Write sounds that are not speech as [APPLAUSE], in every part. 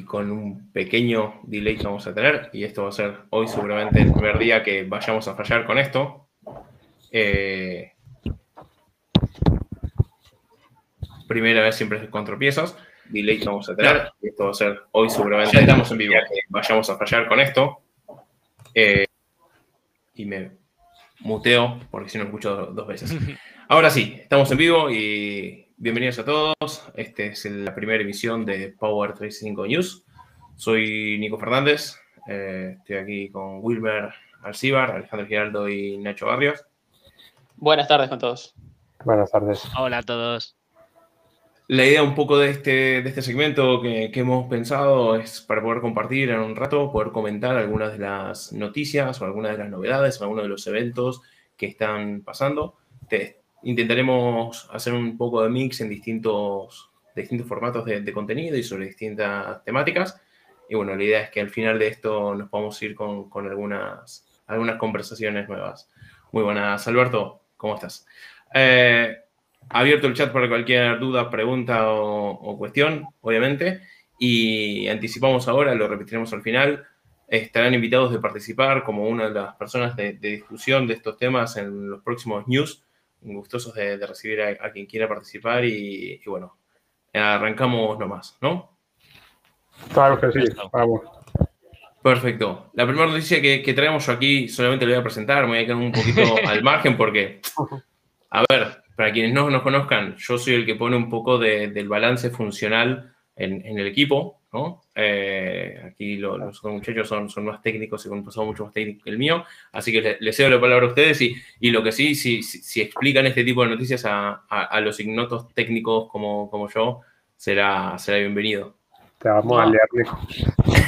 y con un pequeño delay que vamos a tener, y esto va a ser hoy seguramente el primer día que vayamos a fallar con esto. Eh, primera vez siempre con tropiezos, delay que vamos a tener, y esto va a ser hoy seguramente ya estamos en vivo, que vayamos a fallar con esto. Eh, y me muteo porque si no escucho dos veces. [LAUGHS] Ahora sí, estamos en vivo y bienvenidos a todos. Este es la primera emisión de Power 35 News. Soy Nico Fernández. Eh, estoy aquí con Wilmer Alcibar, Alejandro Giraldo y Nacho Barrios. Buenas tardes con todos. Buenas tardes. Hola a todos. La idea un poco de este, de este segmento que, que, hemos pensado es para poder compartir en un rato, poder comentar algunas de las noticias o algunas de las novedades, algunos de los eventos que están pasando. Te, intentaremos hacer un poco de mix en distintos, distintos formatos de, contenido y sobre distintas temáticas. Y bueno, la idea es que al final de esto nos podamos ir con, con algunas, algunas conversaciones nuevas. Muy buenas, Alberto, ¿cómo estás? Eh, abierto el chat para cualquier duda, pregunta o, cuestión, obviamente. Y anticipamos ahora, lo repetiremos al final. Estarán invitados de participar como una de las personas de discusión de estos temas en los próximos news gustosos de, de recibir a, a, quien quiera participar y, y, bueno, arrancamos nomás, ¿no? Claro que sí, vamos. Perfecto. La primera noticia que, que, traemos yo aquí solamente lo voy a presentar, me voy a quedar un poquito [LAUGHS] al margen porque, a ver, para quienes no nos conozcan, yo soy el que pone un poco de, del balance funcional en, en el equipo, ¿no? Eh, aquí lo, los muchachos son, son más técnicos y con un pasado mucho más técnico que el mío, así que les, les cedo la palabra a ustedes y, y lo que sí, si, si, si, explican este tipo de noticias a, a, a los ignotos técnicos como, como yo, será, será bienvenido. Te vamos no. a Nico.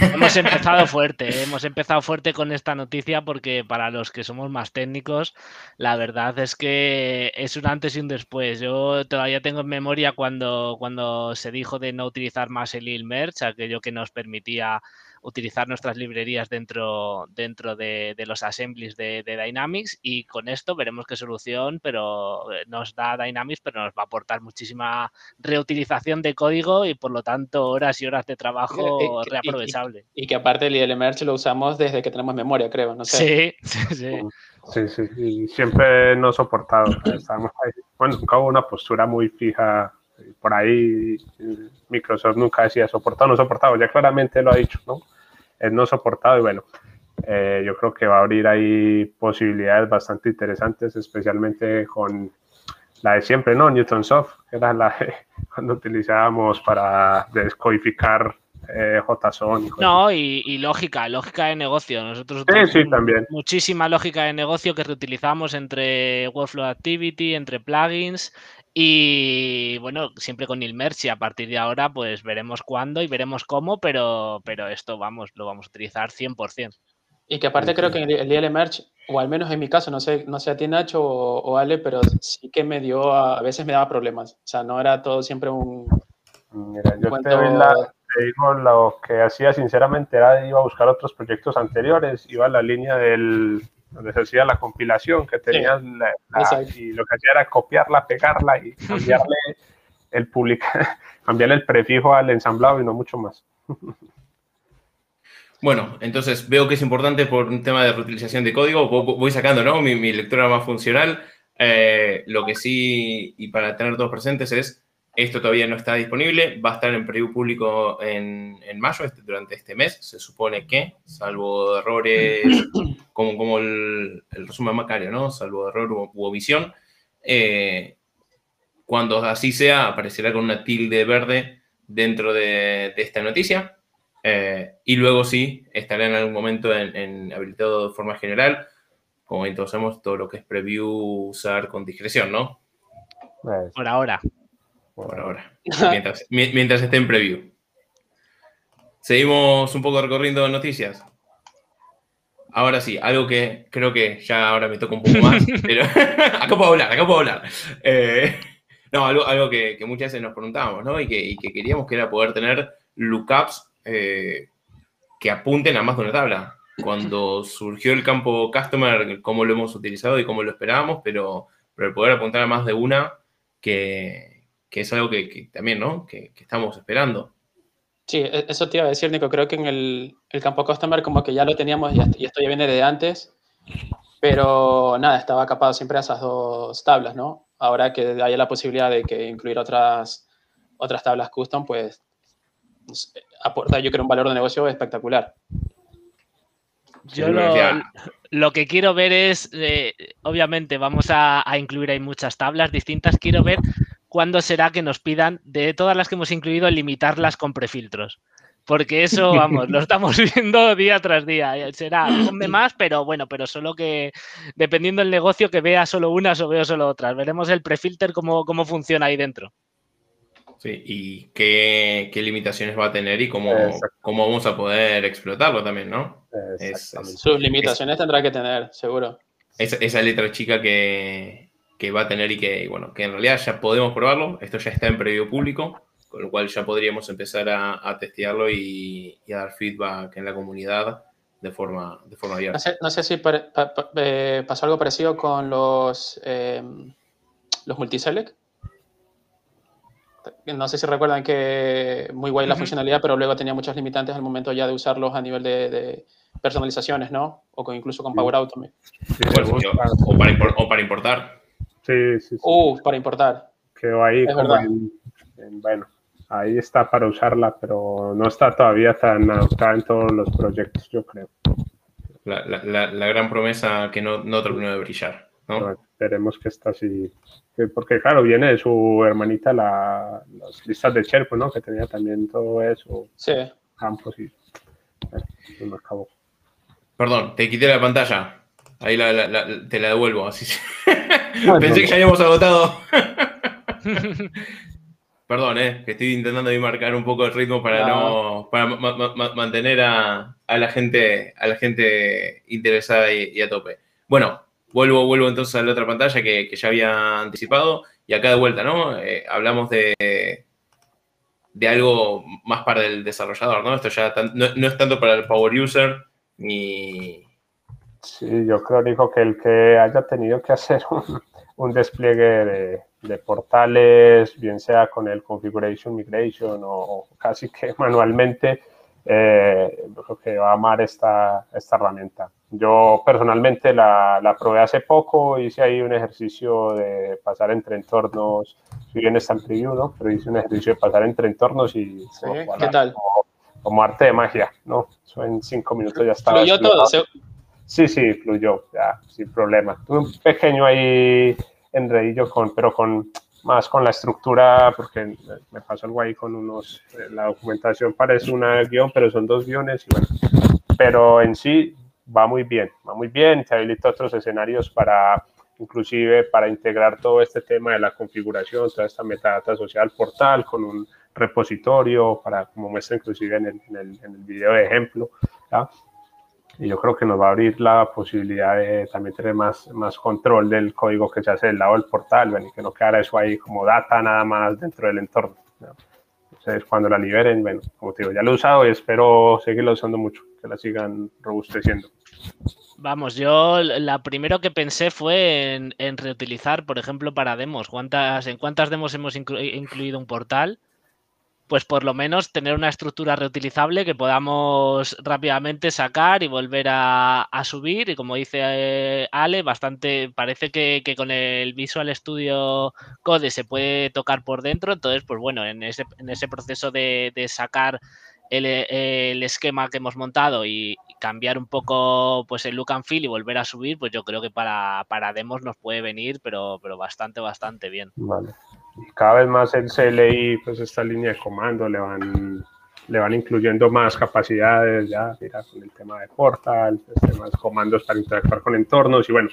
Hemos empezado fuerte, ¿eh? hemos empezado fuerte con esta noticia porque para los que somos más técnicos, la verdad es que es un antes y un después. Yo todavía tengo en memoria cuando, cuando se dijo de no utilizar más el merge, aquello que nos permitía utilizar nuestras librerías dentro, dentro de, de los assemblies de, de, Dynamics y con esto veremos qué solución pero eh, nos da Dynamics, pero nos va a aportar muchísima reutilización de código y por lo tanto horas y horas de trabajo y, y, reaprovechable. Y, y, que aparte el ILMerge lo usamos desde que tenemos memoria, creo, no sé. Sí, [LAUGHS] sí, sí. Sí, sí, y siempre no soportado. Estamos ahí. Bueno, nunca hubo una postura muy fija por ahí Microsoft nunca decía soportado o no soportado, ya claramente lo ha dicho, ¿no? Es no soportado y bueno, eh, yo creo que va a abrir ahí posibilidades bastante interesantes, especialmente con la de siempre, ¿no? Newtonsoft, que era la de [LAUGHS] cuando utilizábamos para descodificar eh, JSON. No, y, y, lógica, lógica de negocio. Nosotros sí, sí, también. muchísima lógica de negocio que reutilizamos entre Workflow Activity, entre plugins y bueno, siempre con il merge y a partir de ahora pues veremos cuándo y veremos cómo, pero, pero esto vamos, lo vamos a utilizar 100%. Y que aparte creo que el del merge, o al menos en mi caso, no sé, no sé a ti Nacho o, o Ale, pero sí que me dio, a, a, veces me daba problemas. O sea, no era todo siempre un... Mira, yo cuento... te, la, te, digo lo que hacía sinceramente era iba a buscar otros proyectos anteriores, iba a la línea del, donde se hacía la compilación, que tenías sí, la, la, y lo que hacía era copiarla, pegarla y cambiarle [LAUGHS] el publica, [LAUGHS] cambiarle el prefijo al ensamblado y no mucho más. Bueno, entonces veo que es importante por un tema de reutilización de código, voy sacando ¿no? mi, mi lectura más funcional. Eh, lo que sí, y para tener todos presentes, es esto todavía no está disponible, va a estar en preview público en, en mayo, este, durante este mes. Se supone que, salvo errores, [CLEARS THROAT] como, como el, el resumen macario, ¿no? Salvo error u, u omisión, eh, cuando así sea, aparecerá con una tilde verde dentro de, de esta noticia. Eh, y luego sí, estará en algún momento en, en habilitado de forma general. Como sabemos, todo lo que es preview usar con discreción, ¿no? Por ahora por ahora, mientras, [LAUGHS] mientras esté en preview. Seguimos un poco recorriendo noticias. Ahora sí, algo que creo que ya ahora me toca un poco más, [LAUGHS] pero [LAUGHS] acá puedo hablar, acá puedo hablar. Eh, no, algo, algo que, que, muchas veces nos preguntábamos, ¿no? Y que, y que, queríamos que era poder tener lookups eh, que apunten a más de una tabla. Cuando surgió el campo customer, cómo lo hemos utilizado y cómo lo esperábamos, pero, pero el poder apuntar a más de una que, que es algo que, que también, ¿no? Que, que, estamos esperando. Sí, e, eso te iba a decir, Nico. Creo que en el, el campo Customer como que ya lo teníamos y esto ya viene de antes, pero nada, estaba capado siempre a esas dos tablas, ¿no? Ahora que haya la posibilidad de que incluir otras, otras tablas custom, pues aporta yo creo un valor de negocio espectacular. Yo lo, que quiero ver es, eh, obviamente vamos a, a, incluir ahí muchas tablas distintas, quiero ver cuándo será que nos pidan, de todas las que hemos incluido, limitarlas con prefiltros. Porque eso, vamos, lo estamos [LAUGHS] viendo día tras día. Será, ponme más, pero bueno, pero solo que, dependiendo del negocio, que vea solo unas o veo solo otras. Veremos el prefilter cómo, cómo funciona ahí dentro. Sí, y qué, limitaciones va a tener y cómo, cómo vamos a poder explotarlo también, ¿no? Sus limitaciones tendrá que tener, seguro. esa letra chica que, que va a tener y que, bueno, que en realidad ya podemos probarlo. Esto ya está en previo público, con lo cual ya podríamos empezar a, testearlo y, a dar feedback en la comunidad de forma, de forma abierta. No sé, si eh, pasó algo parecido con los, eh, los multiselect. No sé si recuerdan que muy guay la funcionalidad, pero luego tenía muchos limitantes al momento ya de usarlos a nivel de, personalizaciones, ¿no? O con, incluso con Power Automate. o, o para importar. Sí, sí, sí. Uh, para importar. Quedó ahí como bueno, ahí está para usarla, pero no está todavía tan adoptada en todos los proyectos, yo creo. La, la, gran promesa que no, no, terminó de brillar. ¿no? esperemos que está así. Porque, claro, viene de su hermanita la, las listas de Sherpa, ¿no? Que tenía también todo eso. Sí. Campos y. Bueno, acabó. Perdón, te quité la pantalla. Ahí te la devuelvo. Así. [LAUGHS] Pensé que ya habíamos agotado. [LAUGHS] Perdón, eh, que estoy intentando marcar un poco el ritmo para no, para mantener a, la gente a la gente interesada y, a tope. Bueno, vuelvo, vuelvo entonces a la otra pantalla que, ya había anticipado y acá de vuelta, ¿no? Eh, hablamos de, de algo más para el desarrollador, ¿no? Esto ya no, es tanto para el power user ni, Sí, yo creo, dijo que el que haya tenido que hacer [LAUGHS] un, despliegue de, portales, bien sea con el configuration migration o, casi que [LAUGHS] manualmente, eh, yo creo que va a amar esta, esta herramienta. Yo personalmente la, la, probé hace poco, hice ahí un ejercicio de pasar entre entornos, si bien está en preview, ¿no? Pero hice un ejercicio de pasar entre entornos y... Sí, ¿qué tal? Como, arte de magia, ¿no? Eso en cinco minutos ya estaba. Fluyó todo, Sí, sí, fluyó, ya, sin problema. Tuve un pequeño ahí enredillo con, pero con más con la estructura, porque me pasó algo ahí con unos, la documentación parece una guion, pero son dos guiones, y bueno, pero en sí va muy bien, va muy bien, te habilita otros escenarios para, inclusive para integrar todo este tema de la configuración, toda esta metadata social portal con un repositorio, para, como muestra inclusive en el, en el, en el video de ejemplo, ¿ya? Y yo creo que nos va a abrir la posibilidad de también tener más, más control del código que se hace del lado del portal, y que no quedara eso ahí como data nada más dentro del entorno. Entonces, cuando la liberen, bueno, como te digo, ya lo he usado y espero seguirlo usando mucho, que la sigan robusteciendo. Vamos, yo la primero que pensé fue en, en reutilizar, por ejemplo, para demos. ¿Cuántas, ¿En cuántas demos hemos incluido un portal? Pues por lo menos tener una estructura reutilizable que podamos rápidamente sacar y volver a, subir. Y como dice eh, Ale, bastante, parece que, con el Visual Studio Code se puede tocar por dentro. Entonces, pues bueno, en ese, en ese proceso de, sacar el, el, esquema que hemos montado y cambiar un poco pues el look and feel y volver a subir, pues yo creo que para, para demos nos puede venir, pero, pero bastante, bastante bien. Vale cada vez más el CLI, pues esta línea de comando le van, le van incluyendo más capacidades, ya, mira, con el tema de portal, temas comandos para interactuar con entornos y bueno,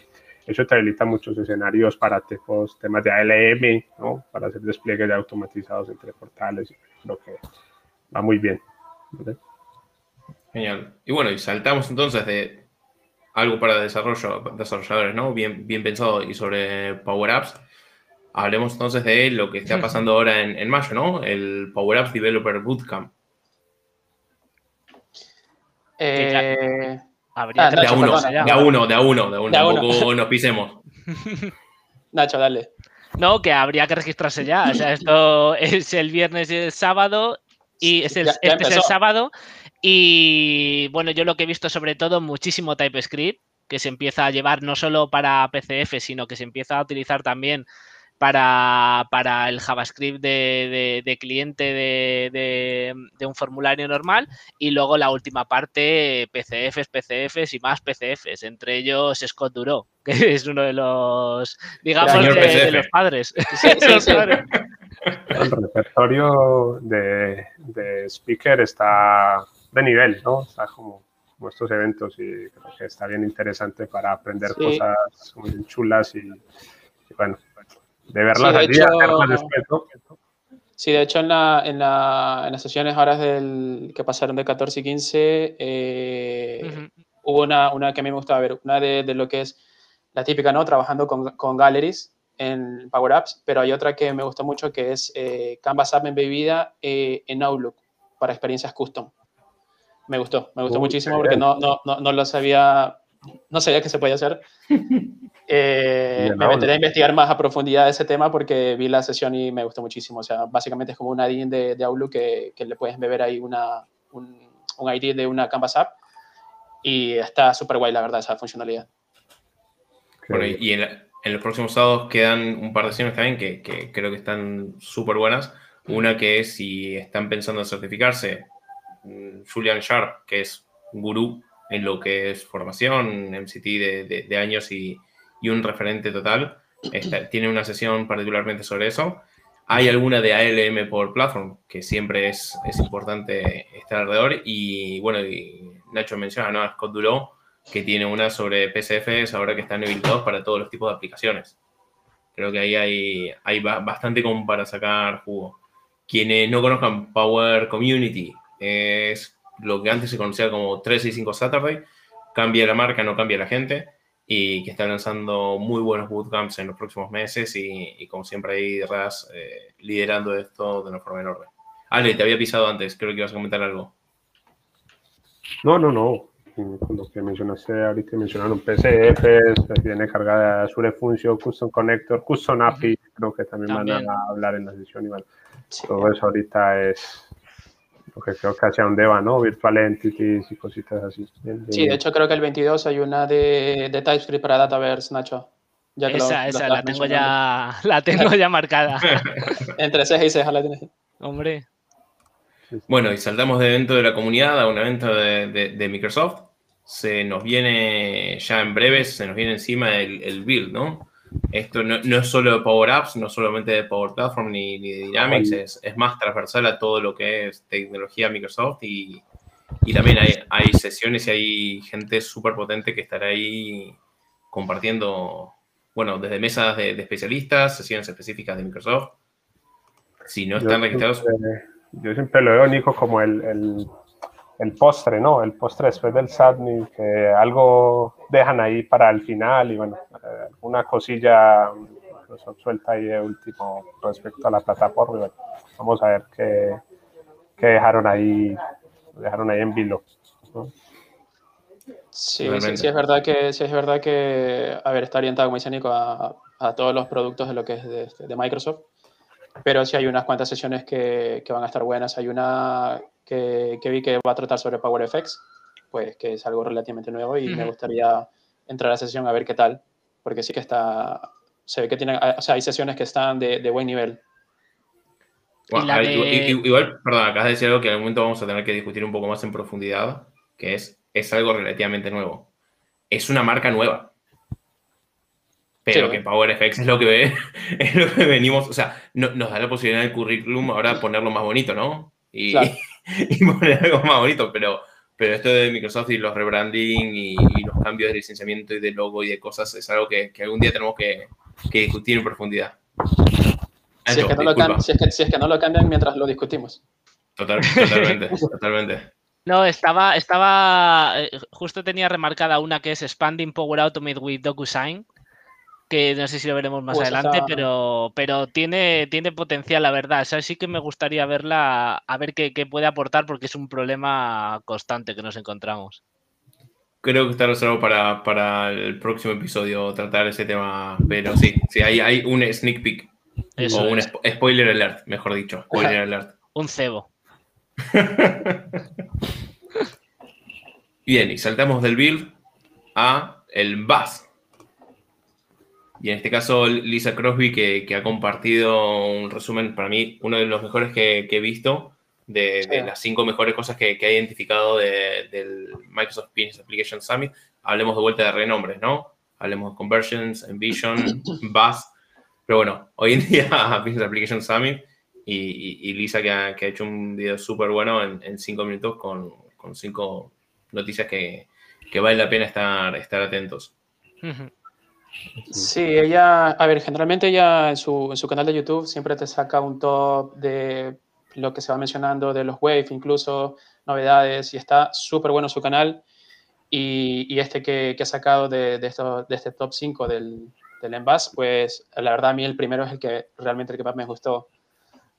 eso te habilita muchos escenarios para temas de ALM, ¿no? Para hacer despliegues de automatizados entre portales, lo que va muy bien. Genial. Y bueno, y saltamos entonces de algo para desarrollo, desarrolladores, ¿no? Bien, bien pensado y sobre Power Apps Hablemos entonces de lo que está pasando ahora en, mayo, ¿no? El Power Apps Developer Bootcamp. Eh, Habría ah, de, a uno, de a uno, de a uno, de a uno, Tampoco nos pisemos. [LAUGHS] Nacho, dale. No, que habría que registrarse ya. O sea, esto es el viernes y el sábado y es el, Ya- ya este es el sábado. Y bueno, yo lo que he visto sobre todo muchísimo TypeScript, que se empieza a llevar no solo para PCF, sino que se empieza a utilizar también para, para el JavaScript de, de- de cliente de, de- un formulario normal. Y luego la última parte, PCFs, PCFs y más PCFs, entre ellos Scott Duro, [LAUGHS] que es uno de los, digamos, de, los padres. Sí, [LAUGHS] sí, Los sí. padres. El repertorio de, de speaker está de nivel, ¿no? Está como, como estos eventos y creo que está bien interesante para aprender cosas muy chulas y, y bueno, de verlas Sí, de allí, hecho- hacerlas después, ¿no? Sí, de hecho en, la, en, la, en las sesiones ahora del, que pasaron de 14 y 15, eh, Ujú. hubo una, una que a mí me gustaba ver, una de, de lo que es la típica, ¿no? Trabajando con, con galleries en Power Apps, pero hay otra que me gustó mucho que es eh, Canvas App embebida eh, en Outlook para experiencias custom. Me gustó, me gustó Uy, muchísimo porque no, no, no, no lo sabía, no sabía que se podía hacer. [LAUGHS] Eh, me meteré a investigar más a profundidad ese tema porque vi la sesión y me gustó muchísimo. O sea, básicamente es como un add-in de, de Outlook que, que le puedes beber ahí una, un, un ID de una Canvas App y está súper guay, la verdad, esa funcionalidad. Bueno, y en, la- en los próximos sábados quedan un par de sesiones también que, que creo que están súper buenas. Una que es si están pensando en certificarse, mm, Julian Sharp, que es un gurú en lo que es formación, MCT de, de- de años y, y un referente total, está- [CLEARS THROAT] tiene una sesión particularmente sobre eso. Hay alguna de ALM por Platform, que siempre es, es importante estar alrededor. Y bueno, y Nacho menciona, ¿no? A Scott Duló, que tiene una sobre PCFs ahora que están habilitados para todos los tipos de aplicaciones. Creo que ahí hay, hay ba- bastante como para sacar jugo. Quienes no conozcan Power Community, es lo que antes se conocía como 365 Saturday, cambia la marca, no cambia la gente, y que está lanzando muy buenos bootcamps en los próximos meses y, y como siempre ahí Raz eh, liderando esto de una forma enorme. Ale, te había pisado antes, creo que ibas a comentar algo. No, no, no. Con lo que mencionaste ahorita, mencionaron PCFs, viene cargada Azure Function, Custom Connector, Custom API, creo que también, También. van a hablar en la sesión. Y bueno, Sí. todo eso ahorita es lo que creo que hacia dónde va, ¿no? Virtual Entities y cositas así. Bien, Sí, de hecho creo que el 22 hay una de, de TypeScript para Dataverse, Nacho. Ya que lo- Esa, lo esa, la tengo ya, la tengo ya marcada. [LAUGHS] Entre ceja y ceja la tienes. Hombre. Bueno, y saltamos de evento de la comunidad a un evento de, de- de Microsoft. Se nos viene ya en breves, se nos viene encima el, el build, ¿no? Esto no, no es solo de Power Apps, no solamente de Power Platform ni, ni de Dynamics, es, es más transversal a todo lo que es tecnología Microsoft y, y también hay, hay sesiones y hay gente súper potente que estará ahí compartiendo, bueno, desde mesas de, de especialistas, sesiones específicas de Microsoft. Si no están Yo registrados, siempre- yo siempre lo veo, Nico, como el, el, el postre, ¿no? El postre después del SATMI, que algo dejan ahí para el final y bueno, una cosilla Microsoft suelta ahí de último respecto a la plataforma. y bueno, vamos a ver qué, qué dejaron ahí, dejaron ahí en vilo. ¿no? Sí, sí, sí, es verdad que, sí es verdad que, a ver, está orientado, como dice Nico, a, a todos los productos de lo que es de, de Microsoft, pero sí hay unas cuantas sesiones que, que van a estar buenas. Hay una que, que vi que va a tratar sobre PowerFX, pues que es algo relativamente nuevo y me Ujú. gustaría entrar a la sesión a ver qué tal, porque sí que está, se ve que tiene, o sea, hay sesiones que están de, de buen nivel. Bueno, Y la a ver, de- igual- perdón, acabas de decir algo que en algún momento vamos a tener que discutir un poco más en profundidad, que es, es algo relativamente nuevo. Es una marca nueva. Pero Sí. que PowerFX es lo que ve- [LAUGHS] es lo que venimos, o sea, no- nos da la posibilidad en el currículum ahora ponerlo más bonito, ¿no? Y, Claro. [LAUGHS] y poner algo más bonito, pero, pero esto de Microsoft y los rebranding y, y los cambios de licenciamiento y de logo y de cosas es algo que, que algún día tenemos que, que discutir en profundidad. Si es, que no lo disculpa. cam- si es que- si es que no lo cambian mientras lo discutimos. Total- totalmente, [LAUGHS] totalmente. No, estaba, estaba, eh, justo tenía remarcada una que es Expanding Power Automate with DocuSign, que no sé si lo veremos más esa adelante, pero, pero tiene, tiene potencial, la verdad. O sea, sí que me gustaría verla, a ver qué, qué puede aportar, porque es un problema constante que nos encontramos. Creo que está reservado para, para el próximo episodio tratar ese tema, pero sí, sí, hay, hay un sneak peek Eso o un spo- spoiler alert, mejor dicho, spoiler alert. un cebo. [LAUGHS] Bien, y saltamos del build a el bus. Y en este caso, Lisa Crosby, que, ha compartido un resumen, para mí, uno de los mejores que, he visto, de, las cinco mejores cosas que, ha identificado del Microsoft Business Application Summit. Hablemos de vuelta de renombres, ¿no? Hablemos de Conversions, Envision, [CLEARS THROAT] Buzz. Pero bueno, hoy en día [LAUGHS] Business Application Summit y, Lisa que ha, hecho un video súper bueno en, cinco minutos con, cinco noticias que, vale la pena estar, estar atentos. Sí, ella, a ver, generalmente ella en su, en su canal de YouTube siempre te saca un top de lo que se va mencionando, de los Wave, incluso novedades, y está súper bueno su canal. Y, y este que, que, ha sacado de, de, esto, de este top 5 del, del Envas, pues la verdad a mí el primero es el que realmente el que más me gustó.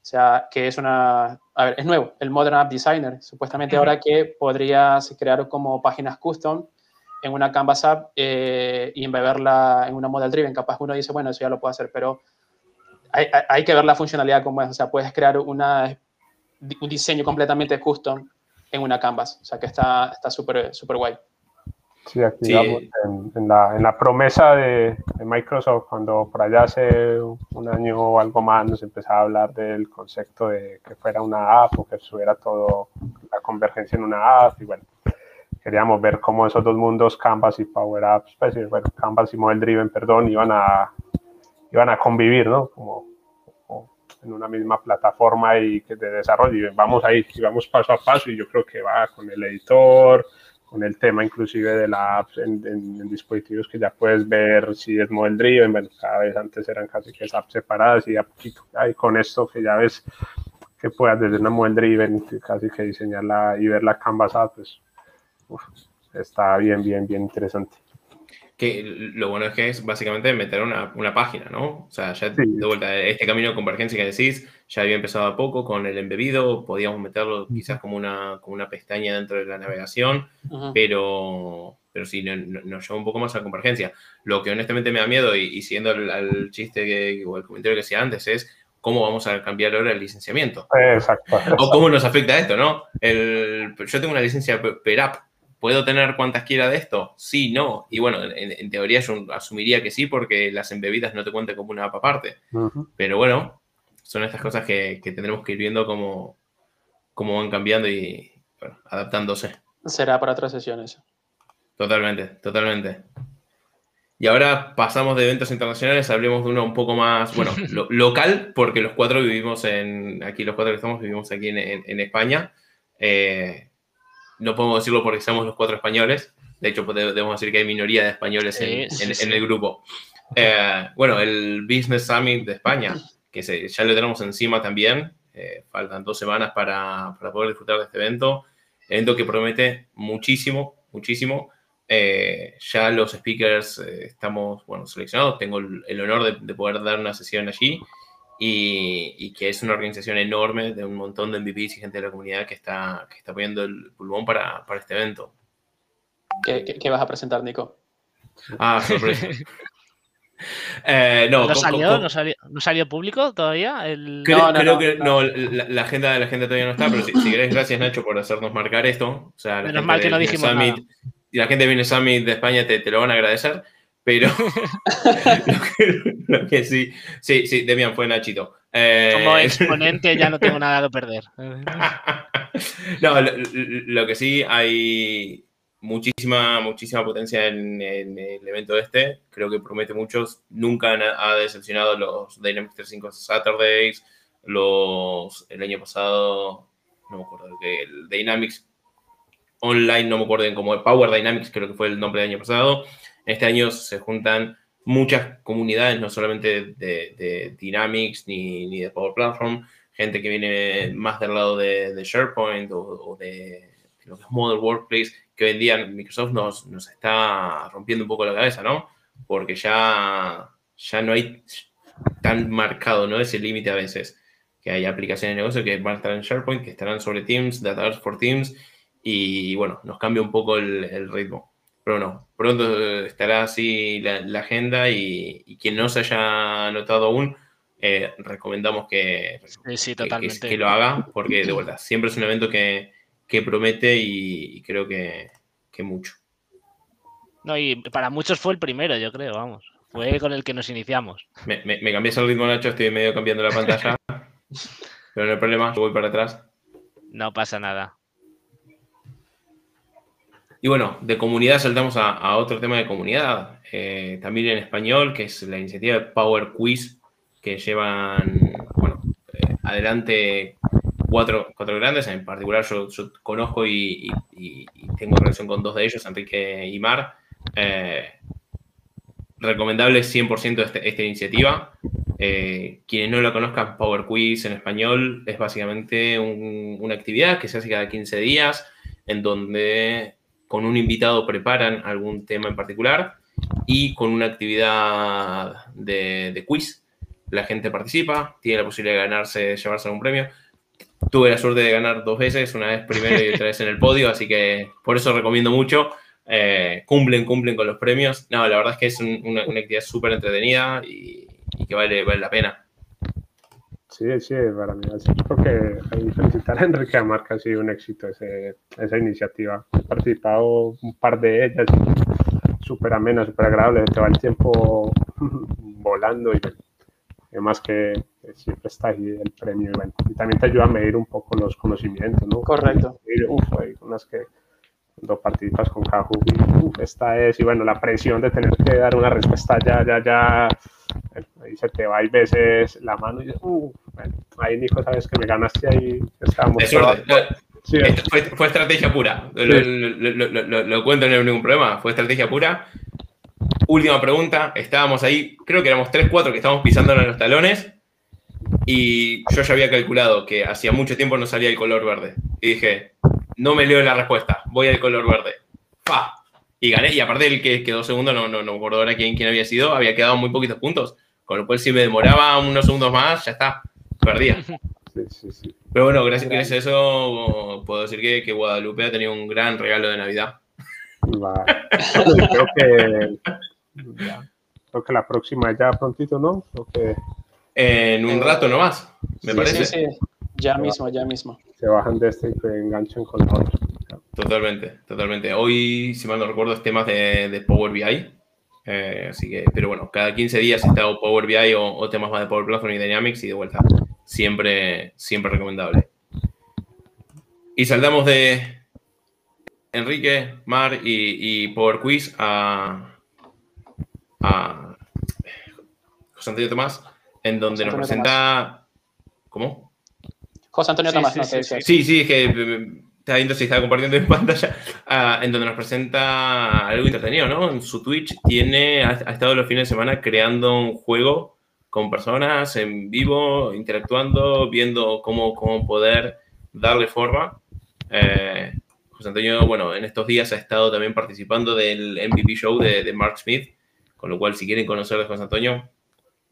O sea, que es una, a ver, es nuevo, el Modern App Designer. Supuestamente ahora que podrías crear como páginas custom en una Canvas App eh, y embeberla en una Model Driven. Capaz uno dice, bueno, eso ya lo puedo hacer, pero hay, hay que ver la funcionalidad como es. O sea, puedes crear una, un diseño completamente custom en una Canvas. O sea, que está súper está súper guay. Sí, aquí digamos, en, la, en, la, promesa de, de, Microsoft, cuando por allá hace un año o algo más nos empezaba a hablar del concepto de que fuera una app o que subiera todo la convergencia en una app y bueno, queríamos ver cómo esos dos mundos, Canvas y Power Apps, pues, bueno, Canvas y Model Driven, perdón, iban a, iban a convivir, ¿no? Como, en una misma plataforma y que de desarrollo. Y vamos ahí, y vamos paso a paso y yo creo que va con el editor, con el tema inclusive de la apps en, dispositivos que ya puedes ver si es model driven, bueno, cada vez antes eran casi que apps separadas y a poquito, ahí con esto que ya ves que puedas desde una model driven casi que diseñarla y ver la canvas app, pues está bien, bien, bien interesante. Que lo bueno es que es básicamente meter una, una página, ¿no? O sea, ya de vuelta, este camino de convergencia que decís, ya había empezado a poco con el embebido, podíamos meterlo quizás como una, como una pestaña dentro de la navegación, pero, pero sí, nos lleva un poco más a convergencia. Lo que honestamente me da miedo, y, siguiendo al, chiste que, o el comentario que decía antes, es cómo vamos a cambiar ahora el licenciamiento. Exacto. O cómo nos afecta esto, ¿no? El, yo tengo una licencia per app ¿Puedo tener cuantas quiera de esto? Sí, no. Y bueno, en, teoría yo asumiría que sí, porque las embebidas no te cuentan como una app aparte. Pero bueno, son estas cosas que, tendremos que ir viendo cómo, cómo van cambiando y adaptándose. Será para otras sesiones. Totalmente, totalmente. Y ahora pasamos de eventos internacionales, hablemos de uno un poco más, bueno, [LAUGHS] local, porque los cuatro vivimos en, aquí los cuatro que estamos vivimos aquí en, España. Eh, no podemos decirlo porque somos los cuatro españoles. De hecho, podemos decir que hay minoría de españoles en, el grupo. Eh, bueno, el Business Summit de España, que ya lo tenemos encima también. Eh, faltan dos semanas para, poder disfrutar de este evento. Evento que promete muchísimo, muchísimo. Eh, ya los speakers estamos, bueno, seleccionados. Tengo el, honor de, poder dar una sesión allí y, que es una organización enorme de un montón de MVPs y gente de la comunidad que está, que está poniendo el pulmón para, para este evento. ¿Qué, ¿Qué, vas a presentar, Nico? Ah, sorpresa. [LAUGHS] Eh, no, ¿No, salió, ¿No, salió, público todavía? El... Creo, creo que no, la, agenda de la gente todavía no está, pero si, si queréis, gracias Nacho por hacernos marcar esto. O sea, Menos mal que no dijimos Summit, nada. Y la gente viene Summit de España te, te lo van a agradecer. Pero [LAUGHS] lo, que, sí, sí, sí, Demian fue Nachito. Eh, Como exponente ya no tengo nada que perder. [LAUGHS] no, lo, que sí hay muchísima, muchísima potencia en, el evento este. Creo que promete muchos. Nunca ha decepcionado los Dynamics 35 Saturdays, los el año pasado, no me acuerdo, el Dynamics Online, no me acuerdo bien cómo, Power Dynamics creo que fue el nombre del año pasado. Este año se juntan muchas comunidades, no solamente de, Dynamics ni, de Power Platform, gente que viene más del lado de, SharePoint o, de lo que es Model Workplace, que hoy en día Microsoft nos, nos está rompiendo un poco la cabeza, ¿no? Porque ya, ya no hay tan marcado, ¿no? Ese límite a veces, que hay aplicaciones de negocio que van a estar en SharePoint, que estarán sobre Teams, Data for Teams, y bueno, nos cambia un poco el ritmo. Pero no, pronto estará así la, agenda y, quien no se haya anotado aún, eh, recomendamos que, sí, que- que, que lo haga, porque de vuelta, siempre es un evento que, que promete y, y creo que, que mucho. No, y para muchos fue el primero, yo creo, vamos. Fue con el que nos iniciamos. Me, me, me cambias el ritmo, Nacho, estoy medio cambiando la pantalla, [LAUGHS] pero no hay problema, yo voy para atrás. No pasa nada. Y bueno, de comunidad saltamos a, a otro tema de comunidad, eh, también en español, que es la iniciativa de Power Quiz, que llevan, bueno, eh, adelante cuatro, cuatro grandes, en particular yo, yo conozco y, y- y tengo relación con dos de ellos, Enrique y Mar. Eh, recomendable 100% este- esta iniciativa. Eh, quienes no la conozcan, Power Quiz en español es básicamente un- una actividad que se hace cada 15 días, en donde con un invitado preparan algún tema en particular y con una actividad de, de quiz. La gente participa, tiene la posibilidad de ganarse, llevarse algún premio. Tuve la suerte de ganar dos veces, una vez primero y otra vez en el podio, así que por eso recomiendo mucho. Eh, cumplen, cumplen con los premios. No, la verdad es que es un- una, una actividad súper entretenida y, y que vale, vale la pena. Sí, sí, para mí. sí, Creo que hay felicitar a Enrique Amar, que ha sido un éxito ese- esa iniciativa. He participado un par de ellas, súper amena, súper agradable, te va el tiempo [LAUGHS] volando y además que siempre está ahí el premio y, bueno, y también te ayuda a medir un poco los conocimientos, ¿no? Correcto. Y, uf, hay unas que cuando participas con Kahoot y uf, esta es, y bueno, la presión de tener que dar una respuesta ya, ya, ya, ahí se te va y veces la mano y uf, bueno, ahí Nico, sabes que me ganaste ahí, estábamos sí, Esto fue, fue estrategia pura. Lo, lo- lo- lo- lo- lo cuento, no hay ningún problema. Fue estrategia pura. Última pregunta. Estábamos ahí, creo que éramos 3, 4 que estábamos pisándonos los talones. Y yo ya había calculado que hacía mucho tiempo no salía el color verde. Y dije, no me leo la respuesta, voy al color verde. ¡Fa! Y gané. Y aparte el que quedó segundo, no, no, no me acuerdo ahora quién, quién había sido, había quedado muy poquitos puntos. Con lo cual, si me demoraba unos segundos más, ya está. Perdía. [LAUGHS] sí, sí, sí. Pero bueno, gracias, gracias a eso puedo decir que, que Guadalupe ha tenido un gran regalo de Navidad. Va. [LAUGHS] Creo que ya, creo que la próxima ya prontito, ¿no? Creo que En un rato nomás, me Sí, parece. Sí, sí. Ya mismo, ya mismo. se bajan de este y que enganchan con la otra. Totalmente, totalmente. Hoy, si mal no recuerdo, es temas de, de Power BI. Eh, así que, pero bueno, cada 15 días está o Power BI o, o temas más de Power Platform y Dynamics y de vuelta. Siempre, siempre recomendable. Y saltamos de Enrique, Mar y, y Power Quiz a, a José Antonio Tomás, en donde José nos Antonio presenta. ¿Cómo? José Antonio Sí, Tomás, sí, no sí, te decía. Sí, sí, es que eh, estaba viendo si compartiendo en pantalla, [LAUGHS] ah, en donde nos presenta algo entretenido, ¿no? En su Twitch tiene, ha, ha estado los fines de semana creando un juego con personas en vivo, interactuando, viendo cómo, cómo poder darle forma. Eh, José Antonio, bueno, en estos días ha estado también participando del MVP Show de, Mark Smith, con lo cual si quieren conocer de José Antonio,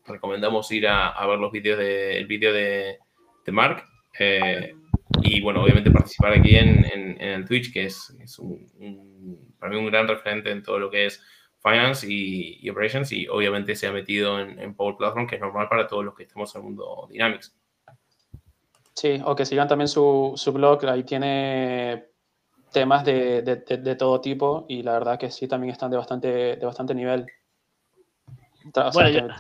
recomendamos ir a, a ver los vídeos de, el vídeo de, de Mark. Eh, y bueno, obviamente participar aquí en, en- el Twitch, que es, es un- para mí un gran referente en todo lo que es finance y, y operations, y obviamente se ha metido en, en Power Platform, que es normal para todos los que estamos en el mundo Dynamics. Sí, o que sigan también su, su blog, ahí tiene temas de, de- de- de todo tipo y la verdad que sí, también están de bastante, de bastante nivel. O sea, Bueno,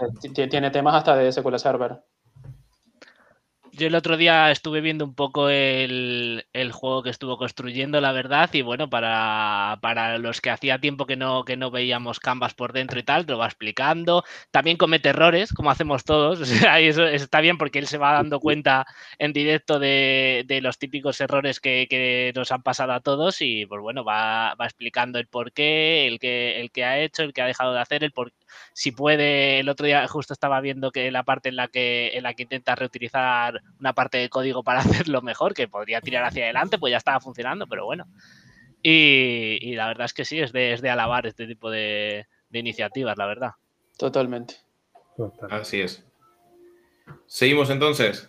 tiene temas hasta de SQL Server. Yo el otro día estuve viendo un poco el, el juego que estuvo construyendo, la verdad, y bueno, para, para los que hacía tiempo que no, que no veíamos Canvas por dentro y tal, te lo va explicando. También comete errores, como hacemos todos, [LAUGHS] y eso está bien porque él se va dando cuenta en directo de, de los típicos errores que, que nos han pasado a todos y pues bueno, va, va explicando el por qué, el que, el que ha hecho, el que ha dejado de hacer, el por si puede, el otro día justo estaba viendo que la parte en la que, en la que intenta reutilizar una parte de código para [LAUGHS] hacerlo mejor, que podría tirar hacia adelante, pues ya estaba funcionando, pero bueno. Y, y la verdad es que sí, es de, es de alabar este tipo de, de iniciativas, la verdad. Totalmente. Total. Así es. Seguimos entonces.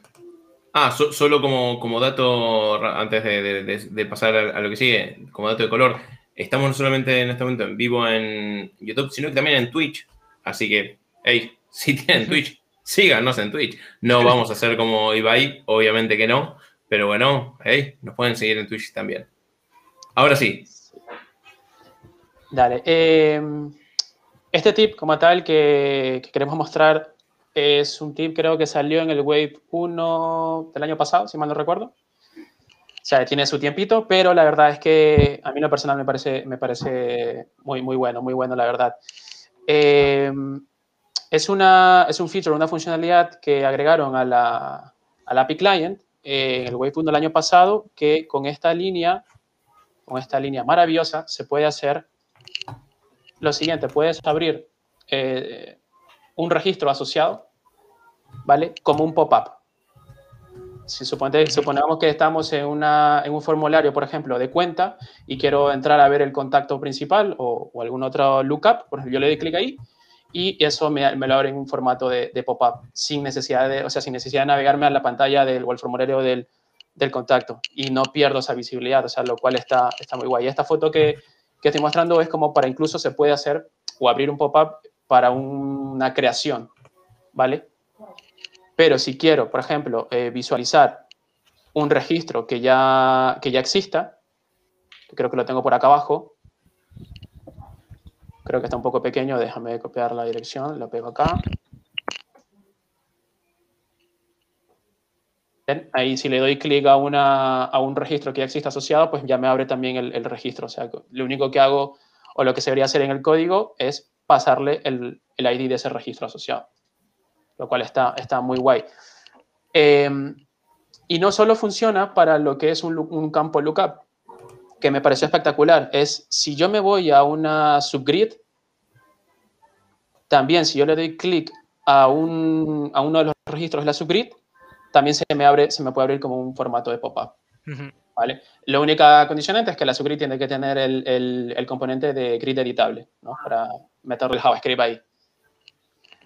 Ah, so- solo como, como dato, antes de, de- de- de pasar a, a lo que sigue, como dato de color, estamos no solamente en este momento en vivo en YouTube, sino que también en Twitch. Así que, hey, [LAUGHS] si tienen Twitch, síganos en Twitch. No vamos a hacer como Ibai, obviamente que no, pero bueno, hey, nos pueden seguir en Twitch también. Ahora sí. Dale. Em, este tip como tal que, queremos mostrar es un tip creo que salió en el Wave 1 del año pasado, si mal no recuerdo. O sea, tiene su tiempito, pero la verdad es que a mí lo personal me parece, me parece muy, muy bueno, muy bueno, la verdad. Em, es, un feature, una funcionalidad que agregaron a la, a la API Client en el 1 del año pasado, que con esta línea, con esta línea maravillosa, se puede hacer lo siguiente, puedes abrir eh, un registro asociado, ¿vale? Como un pop-up. Si suponemos que estamos en, una, en, un formulario, por ejemplo, de cuenta y quiero entrar a ver el contacto principal o, algún otro lookup, por ejemplo, yo le doy clic ahí y eso me, me, lo abre en un formato de, pop-up sin necesidad de, o sea, sin necesidad de navegarme a la pantalla del, o del, del, contacto y no pierdo esa visibilidad, o sea, lo cual está, está muy guay. Esta foto que, que estoy mostrando es como para incluso se puede hacer o abrir un pop-up para una creación, ¿vale? Pero si quiero, por ejemplo, eh, visualizar un registro que ya, que ya exista, creo que lo tengo por acá abajo, creo que está un poco pequeño, déjame copiar la dirección, lo pego acá. Ahí si le doy clic a, a un registro que ya existe asociado, pues ya me abre también el, registro. O sea, lo único que hago o lo que se debería hacer en el código es pasarle el, el ID de ese registro asociado, lo cual está, está muy guay. Em, y no solo funciona para lo que es un, un, campo lookup, que me pareció espectacular, es si yo me voy a una subgrid, también si yo le doy clic a, un, a uno de los registros de la subgrid, también se me, abre, se me puede abrir como un formato de pop-up. ¿vale? La única condicionante es que la subgrid tiene que tener el, el, el componente de grid editable, ¿no? Para meterle el JavaScript ahí.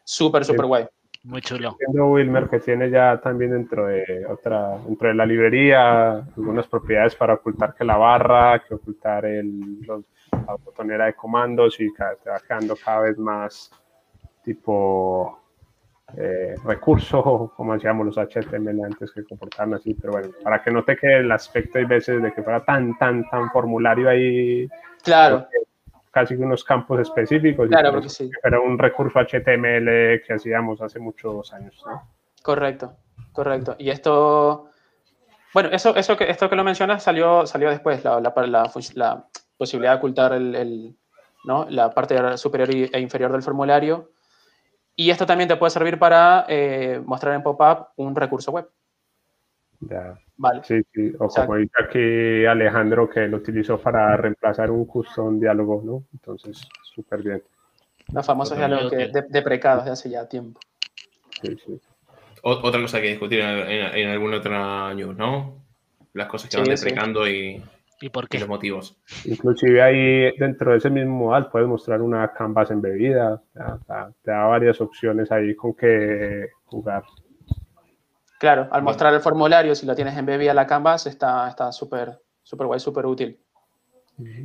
Súper, súper guay. Muy chulo. Wilmer, que tiene ya también dentro de otra, dentro de la librería algunas propiedades para ocultar que la barra, que ocultar el, los, la botonera de comandos y te va quedando cada vez más tipo eh, recurso, como decíamos los HTML antes que comportaban así, pero bueno, para que no te quede el aspecto hay veces de que fuera tan, tan, tan formulario ahí. Claro. Casi unos campos específicos. Claro, porque sí. Era un recurso HTML que hacíamos hace muchos años, ¿no? Correcto, correcto. Y esto, bueno, eso, eso que, esto que lo mencionas salió, salió después, la, la, la, la posibilidad de ocultar el, el, ¿no? la parte superior e inferior del formulario y esto también te puede servir para eh, mostrar en pop-up un recurso web. Ya. Vale. Sí, sí. O, o sea, como dice aquí Alejandro, que lo utilizó para reemplazar un custom diálogo, ¿no? Entonces, súper bien. Los famosos diálogos que, de, deprecados de hace ya tiempo. Sí, sí. Otra cosa que discutir en, en, en alguna otra news, ¿no? Las cosas que sí, van deprecando sí. y ¿Y por qué? los motivos. Inclusive ahí dentro de ese mismo modal puedes mostrar una canvas embebida, te da varias opciones ahí con que jugar. Claro, al mostrar el formulario, si lo tienes embebida la canvas, está súper súper guay, súper útil.